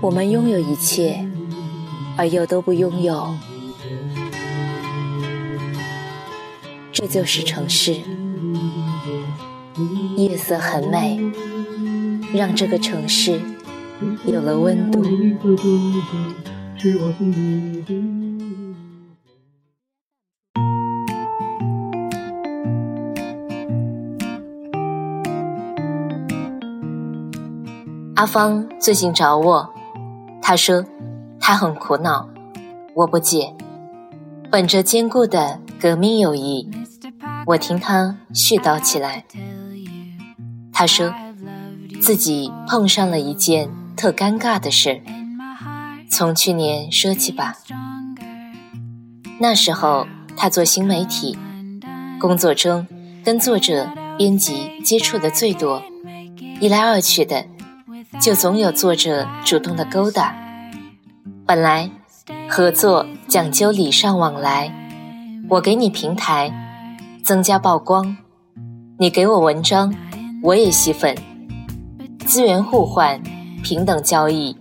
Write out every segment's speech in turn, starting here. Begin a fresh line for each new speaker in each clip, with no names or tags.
我们拥有一切，而又都不拥有，这就是城市。夜色很美，让这个城市有了温度。阿芳最近找我，他说他很苦恼，我不解。本着坚固的革命友谊，我听他絮叨起来。他说自己碰上了一件特尴尬的事，从去年说起吧。那时候他做新媒体，工作中跟作者、编辑接触的最多，一来二去的。就总有作者主动的勾搭。本来合作讲究礼尚往来，我给你平台，增加曝光；你给我文章，我也吸粉，资源互换，平等交易。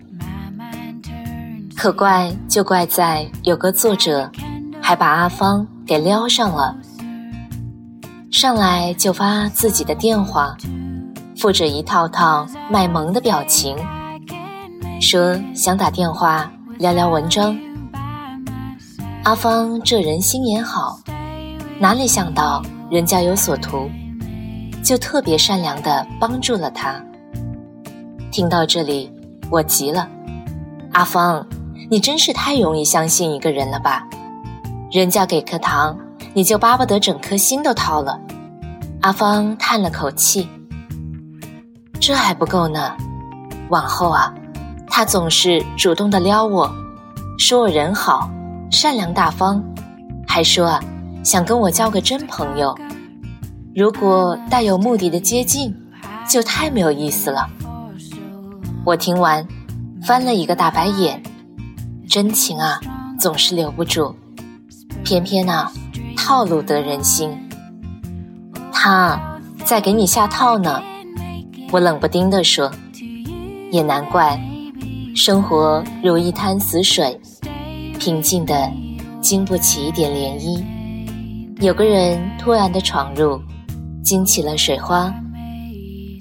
可怪就怪在有个作者还把阿芳给撩上了，上来就发自己的电话。附着一套套卖萌的表情，说想打电话聊聊文章。阿芳这人心眼好，哪里想到人家有所图，就特别善良的帮助了他。听到这里，我急了：阿芳，你真是太容易相信一个人了吧？人家给颗糖，你就巴不得整颗心都掏了。阿芳叹了口气。这还不够呢，往后啊，他总是主动的撩我，说我人好，善良大方，还说啊，想跟我交个真朋友。如果带有目的的接近，就太没有意思了。我听完，翻了一个大白眼。真情啊，总是留不住，偏偏呢，套路得人心。他在给你下套呢。我冷不丁地说：“也难怪，生活如一滩死水，平静的经不起一点涟漪。有个人突然的闯入，惊起了水花。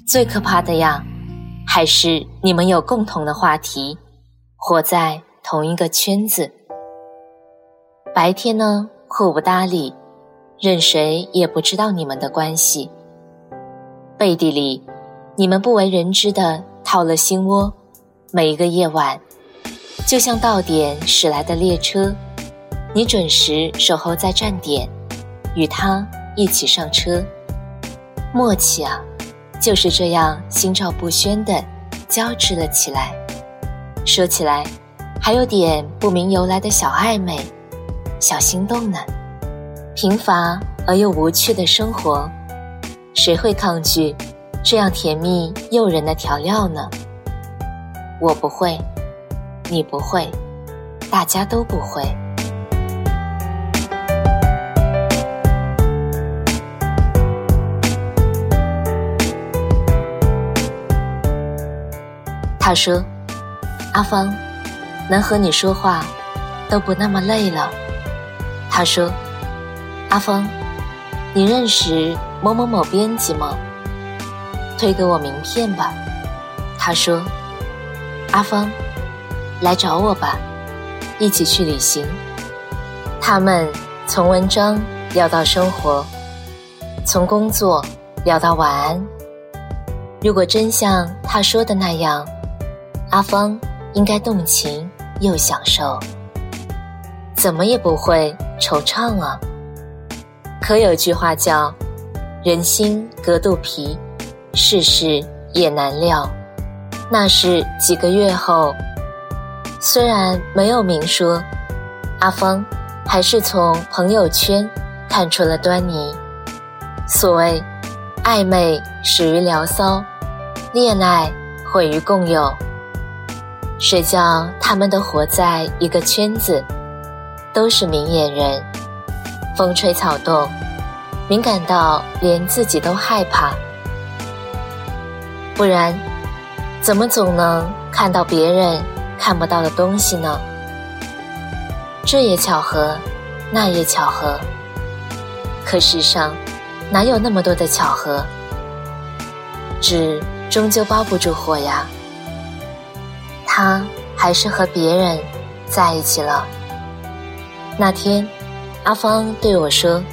最可怕的呀，还是你们有共同的话题，活在同一个圈子。白天呢，互不搭理，任谁也不知道你们的关系。背地里。”你们不为人知的套了心窝，每一个夜晚，就像到点驶来的列车，你准时守候在站点，与他一起上车。默契啊，就是这样心照不宣的交织了起来。说起来，还有点不明由来的小暧昧、小心动呢。平凡而又无趣的生活，谁会抗拒？这样甜蜜诱人的调料呢？我不会，你不会，大家都不会。他说：“阿芳，能和你说话都不那么累了。”他说：“阿芳，你认识某某某编辑吗？”推给我名片吧，他说：“阿芳，来找我吧，一起去旅行。”他们从文章聊到生活，从工作聊到晚安。如果真像他说的那样，阿芳应该动情又享受，怎么也不会惆怅啊。可有句话叫“人心隔肚皮”。世事也难料，那是几个月后。虽然没有明说，阿芳还是从朋友圈看出了端倪。所谓暧昧始于聊骚，恋爱毁于共有。谁叫他们都活在一个圈子，都是明眼人，风吹草动，敏感到连自己都害怕。不然，怎么总能看到别人看不到的东西呢？这也巧合，那也巧合。可世上哪有那么多的巧合？纸终究包不住火呀。他还是和别人在一起了。那天，阿芳对我说：“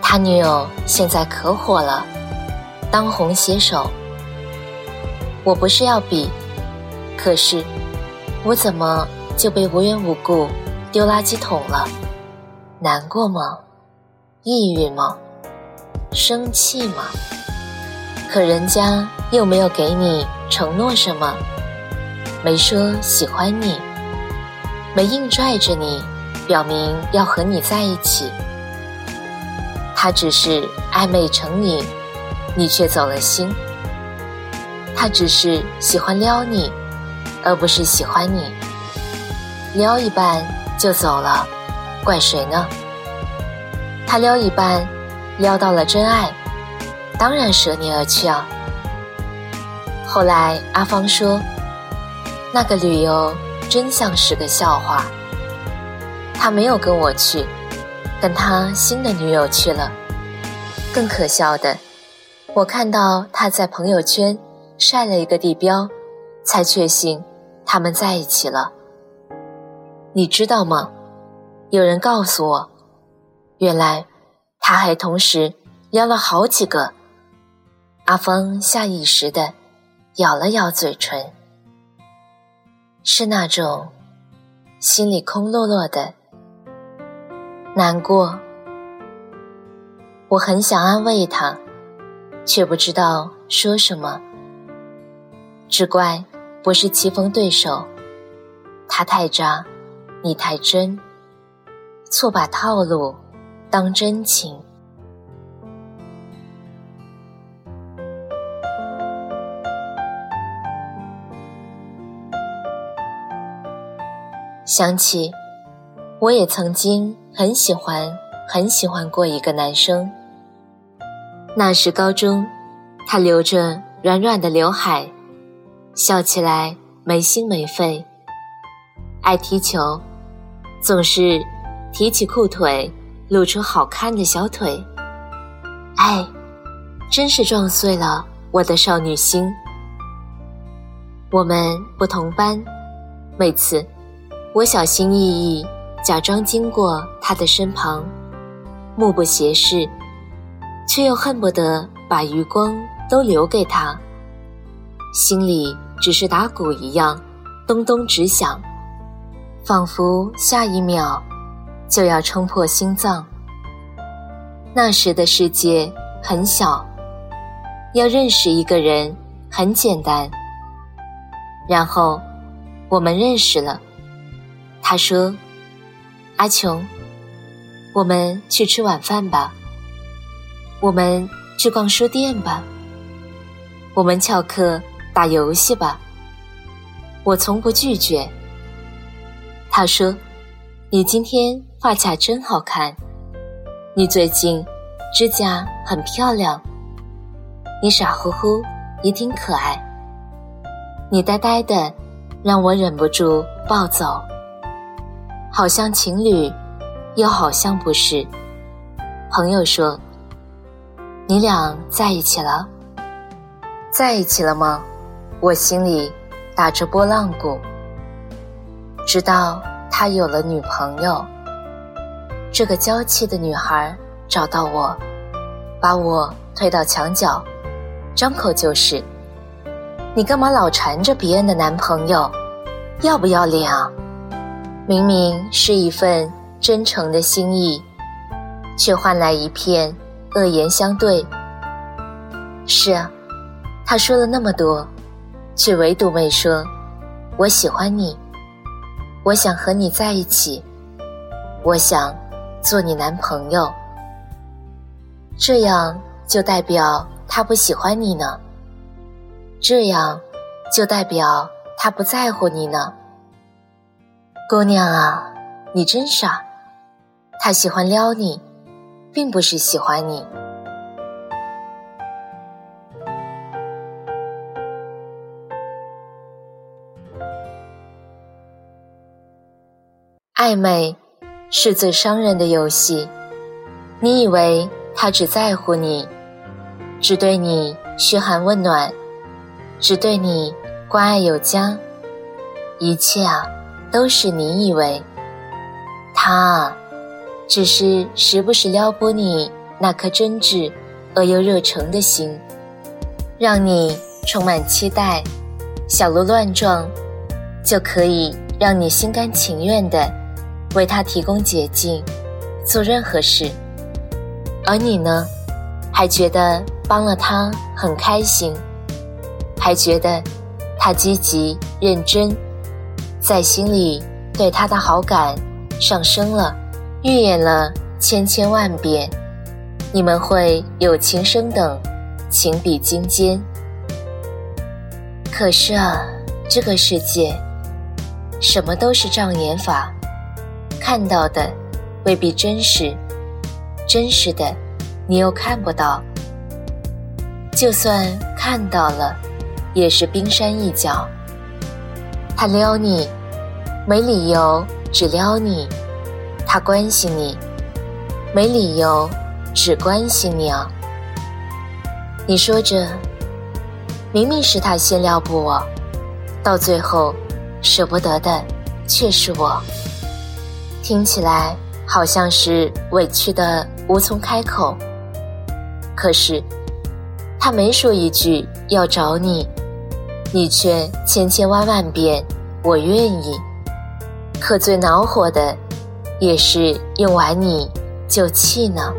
他女友现在可火了，当红写手。”我不是要比，可是我怎么就被无缘无故丢垃圾桶了？难过吗？抑郁吗？生气吗？可人家又没有给你承诺什么，没说喜欢你，没硬拽着你，表明要和你在一起。他只是暧昧成瘾，你却走了心。他只是喜欢撩你，而不是喜欢你。撩一半就走了，怪谁呢？他撩一半，撩到了真爱，当然舍你而去啊。后来阿芳说，那个旅游真像是个笑话。他没有跟我去，跟他新的女友去了。更可笑的，我看到他在朋友圈。晒了一个地标，才确信他们在一起了。你知道吗？有人告诉我，原来他还同时撩了好几个。阿峰下意识的咬了咬嘴唇，是那种心里空落落的难过。我很想安慰他，却不知道说什么。只怪不是棋逢对手，他太渣，你太真，错把套路当真情。想起，我也曾经很喜欢很喜欢过一个男生。那时高中，他留着软软的刘海。笑起来没心没肺，爱踢球，总是提起裤腿露出好看的小腿。哎，真是撞碎了我的少女心。我们不同班，每次我小心翼翼假装经过他的身旁，目不斜视，却又恨不得把余光都留给他，心里。只是打鼓一样，咚咚直响，仿佛下一秒就要冲破心脏。那时的世界很小，要认识一个人很简单。然后我们认识了，他说：“阿琼，我们去吃晚饭吧，我们去逛书店吧，我们翘课。”打游戏吧，我从不拒绝。他说：“你今天发卡真好看，你最近指甲很漂亮，你傻乎乎也挺可爱，你呆呆的，让我忍不住抱走，好像情侣，又好像不是。”朋友说：“你俩在一起了，在一起了吗？”我心里打着波浪鼓，直到他有了女朋友。这个娇气的女孩找到我，把我推到墙角，张口就是：“你干嘛老缠着别人的男朋友？要不要脸啊？明明是一份真诚的心意，却换来一片恶言相对。”是啊，他说了那么多。却唯独没说：“我喜欢你，我想和你在一起，我想做你男朋友。”这样就代表他不喜欢你呢？这样就代表他不在乎你呢？姑娘啊，你真傻！他喜欢撩你，并不是喜欢你。暧昧是最伤人的游戏。你以为他只在乎你，只对你嘘寒问暖，只对你关爱有加，一切啊，都是你以为。他啊，只是时不时撩拨你那颗真挚而又热诚的心，让你充满期待，小鹿乱撞，就可以让你心甘情愿的。为他提供捷径，做任何事，而你呢，还觉得帮了他很开心，还觉得他积极认真，在心里对他的好感上升了，预演了千千万遍，你们会有情生等，情比金坚。可是啊，这个世界，什么都是障眼法。看到的未必真实，真实的你又看不到。就算看到了，也是冰山一角。他撩你，没理由只撩你；他关心你，没理由只关心你啊。你说着，明明是他先撩拨我，到最后舍不得的却是我。听起来好像是委屈的无从开口，可是他没说一句要找你，你却千千万万遍我愿意。可最恼火的，也是用完你就气呢。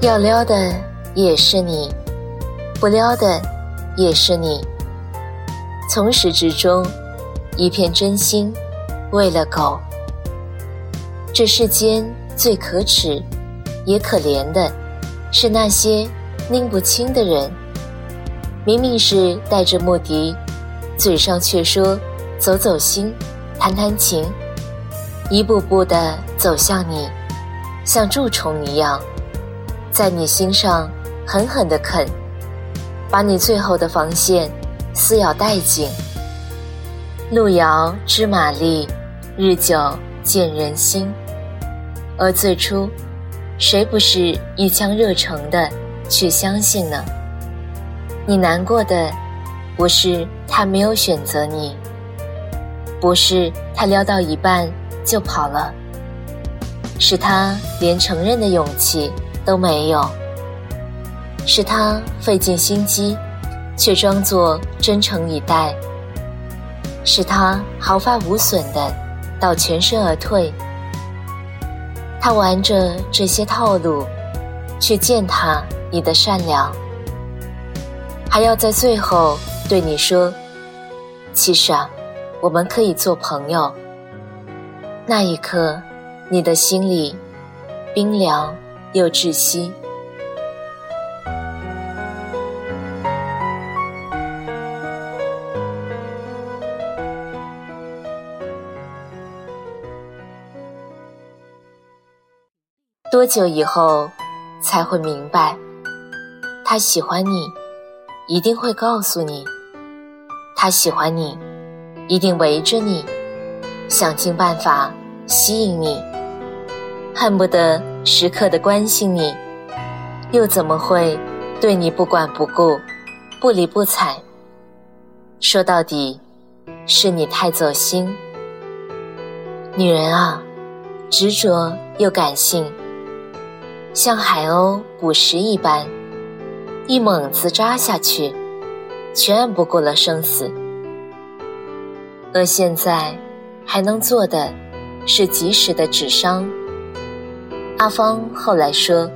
要撩的。也是你，不撩的也是你。从始至终，一片真心为了狗。这世间最可耻也可怜的，是那些拎不清的人。明明是带着目的，嘴上却说走走心，谈谈情，一步步的走向你，像蛀虫一样，在你心上。狠狠地啃，把你最后的防线撕咬殆尽。路遥知马力，日久见人心。而最初，谁不是一腔热诚的去相信呢？你难过的，不是他没有选择你，不是他撩到一半就跑了，是他连承认的勇气都没有。是他费尽心机，却装作真诚以待；是他毫发无损的到全身而退。他玩着这些套路，去践踏你的善良，还要在最后对你说：“其实啊，我们可以做朋友。”那一刻，你的心里冰凉又窒息。多久以后才会明白，他喜欢你，一定会告诉你；他喜欢你，一定围着你，想尽办法吸引你，恨不得时刻的关心你，又怎么会对你不管不顾、不理不睬？说到底，是你太走心。女人啊，执着又感性。像海鸥捕食一般，一猛子扎下去，全不顾了生死。而现在，还能做的，是及时的止伤。阿芳后来说，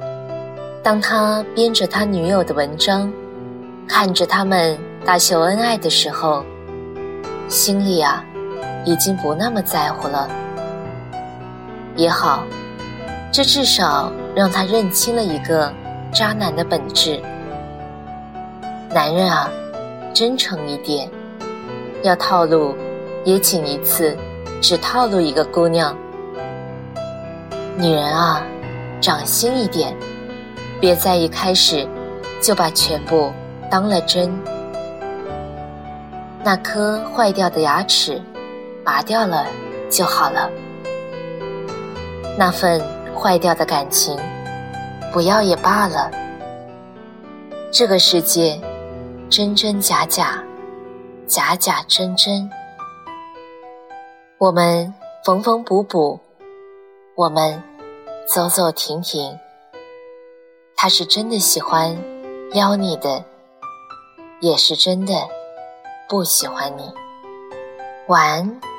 当他编着他女友的文章，看着他们大秀恩爱的时候，心里啊，已经不那么在乎了。也好，这至少。让他认清了一个渣男的本质。男人啊，真诚一点，要套路，也请一次，只套路一个姑娘。女人啊，长心一点，别在一开始就把全部当了真。那颗坏掉的牙齿，拔掉了就好了。那份坏掉的感情，不要也罢了。这个世界，真真假假，假假真真。我们缝缝补补，我们走走停停。他是真的喜欢撩你的，也是真的不喜欢你。晚安。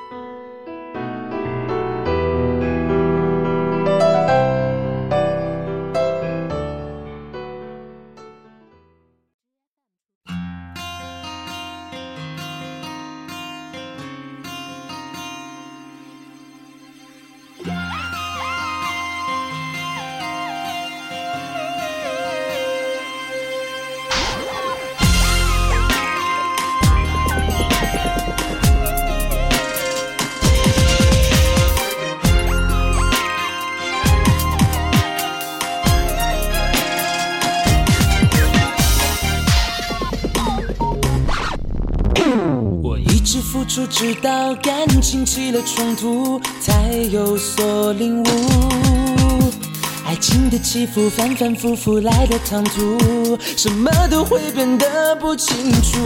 直到感情起了冲突，才有所领悟。爱情的起伏反反复复来的唐突，什么都会变得不清楚。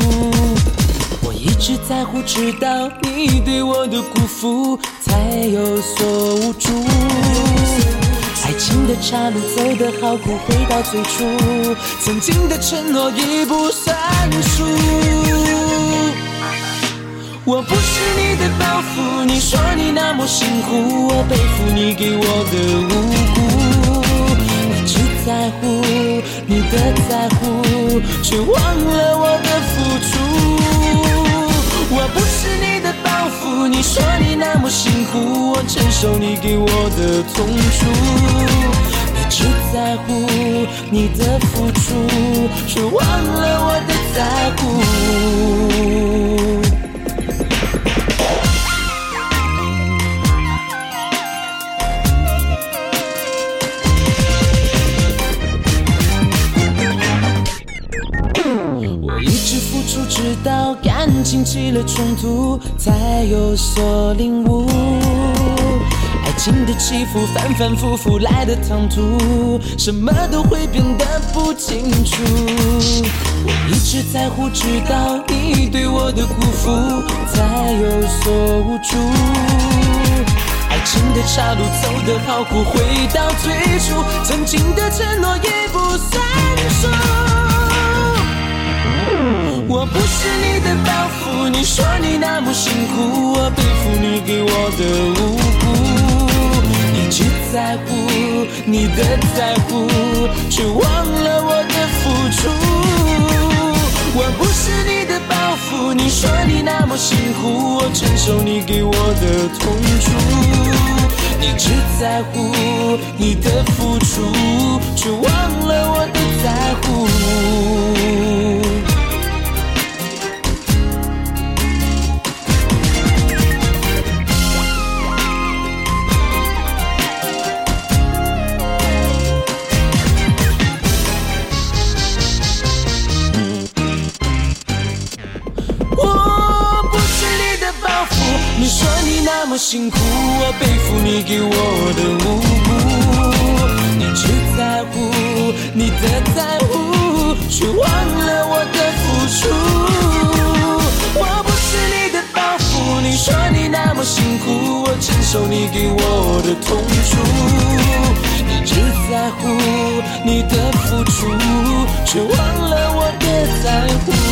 我一直在乎，直到你对我的辜负，才有所无助。爱情的岔路走得好苦，回到最初，曾经的承诺已不算数。我不是你的包袱，你说你那么辛苦，我背负你给我的无辜。你只在乎你的在乎，却忘了我的付出。我不是你的包袱，你说你那么辛苦，我承受你给我的痛楚。你只在乎你的付出，却忘了我的在乎。直到感情起了冲突，才有所领悟。爱情的起伏反反复复来的唐突，什么都会变得不清楚。我一直在乎，直到你对我的辜负，才有所无助。爱情的岔路走得好苦，回到最初，曾经的承诺也不算数。我不是你的包袱，你说你那么辛苦，我背负你给我的无辜。你只在乎你的在乎，却忘了我的付出。我不是你的包袱，你说你那么辛苦，我承受你给我的痛楚。你只在乎你的付出，却忘辛苦我承受你给我的痛楚。你只在乎你的付出却忘了我别在乎。